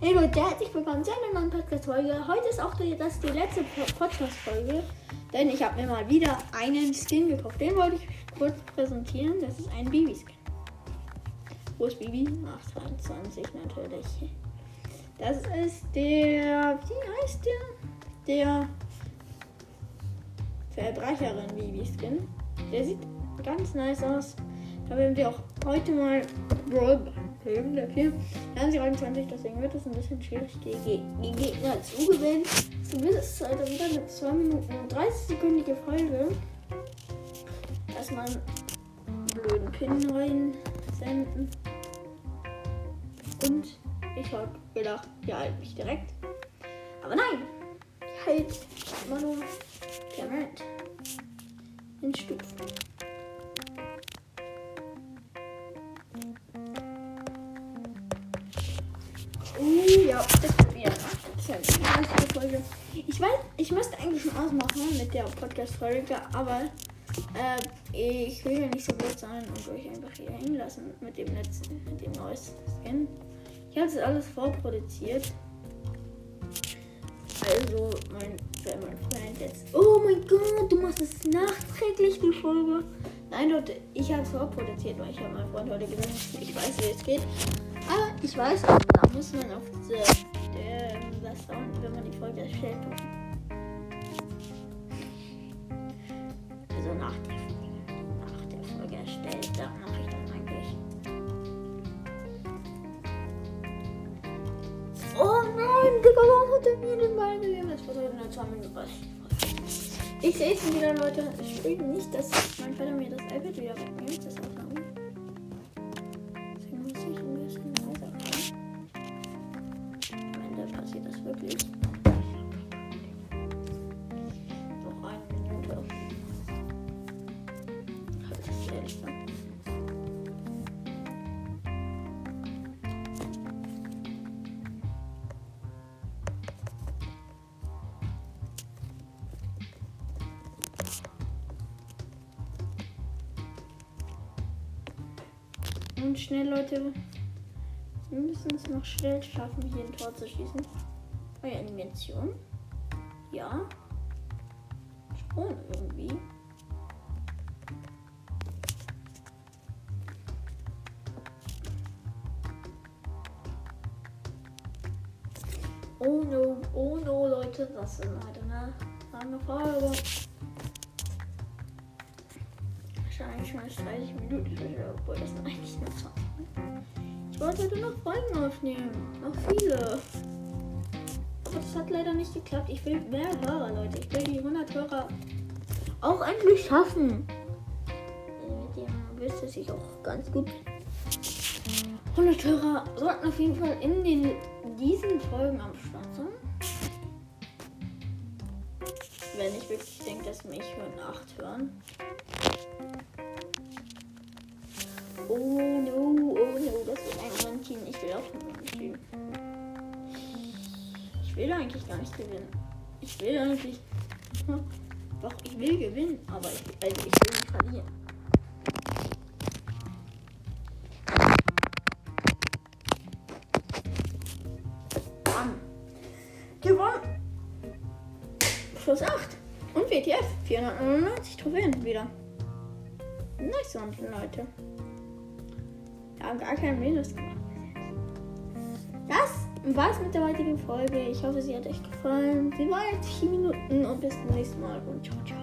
Hey Leute, herzlich willkommen zu einer neuen Podcast-Folge. Heute ist auch das die letzte Podcast-Folge, denn ich habe mir mal wieder einen Skin gekauft. Den wollte ich kurz präsentieren. Das ist ein Bibi-Skin. Wo ist Bibi? Ach, 23 natürlich. Das ist der, wie heißt der? Der Verbrecherin Bibi-Skin. Der sieht ganz nice aus. Da werden wir auch heute mal Film dafür. Wir haben sie 21, deswegen wird es ein bisschen schwierig, die, die Gegner zu gewinnen. So wird es also wieder eine 2 Minuten und 30-sekündige Folge. Erstmal einen blöden Pin reinsenden. Und ich habe gedacht, ja, halt mich direkt. Aber nein, ich halt immer nur permanent in Stufen. Uh, ja, das wird wieder Folge. Ich weiß, ich müsste eigentlich schon ausmachen mit der Podcast-Folge, aber äh, ich will ja nicht so blöd sein und euch einfach hier hängen lassen mit dem letzten, mit dem neuesten Skin. Ich habe das alles vorproduziert. Also, mein, mein Freund jetzt. Oh mein Gott, du machst es nachträglich, die Folge. Nein, Leute, ich habe es vorproduziert, weil ich habe meinem Freund heute gesagt, ich weiß, wie es geht. Aber ich weiß, da muss man auf diese, Sound, wenn man die Folge erstellt. Also nach der, nach der Folge erstellt, da mache ich dann eigentlich. Oh nein, Digga, warum hat er mir den Ball gegeben? Das war so eine 2 Minuten. Ich sehe es wieder, Leute. Ich will nicht, dass mein Vater mir das iPad wieder wegnimmt. Und schnell, Leute. Wir müssen es noch schnell schaffen, hier ein Tor zu schießen. Neue Animation. Ja. Schon irgendwie. Oh no, oh no, Leute, das ist halt eine lange Folge. Wahrscheinlich schon 30 Minuten, obwohl das eigentlich nur 20 Minuten. Ich wollte heute noch Folgen aufnehmen. Noch viele. Aber das hat leider nicht geklappt. Ich will mehr Hörer, Leute. Ich will die 100 Hörer auch endlich schaffen. Mit dem wisst ihr sich auch ganz gut. 100 Hörer sollten auf jeden Fall in den, diesen Folgen am Start sein. Wenn ich wirklich denke, dass mich hören 8 hören. Oh no, oh no, das wird ein Unentschieden. Ich will auch schon unentschieden. Ich will eigentlich gar nicht gewinnen. Ich will eigentlich. Doch, ich will gewinnen, aber ich, also ich will nicht verlieren. Plus 8. Und WTF. 499 Trophäen wieder. Nice Leute. Wir haben gar keinen Minus gemacht. Das war's mit der heutigen Folge. Ich hoffe, sie hat euch gefallen. Sie war jetzt 4 Minuten und bis zum nächsten Mal und ciao, ciao.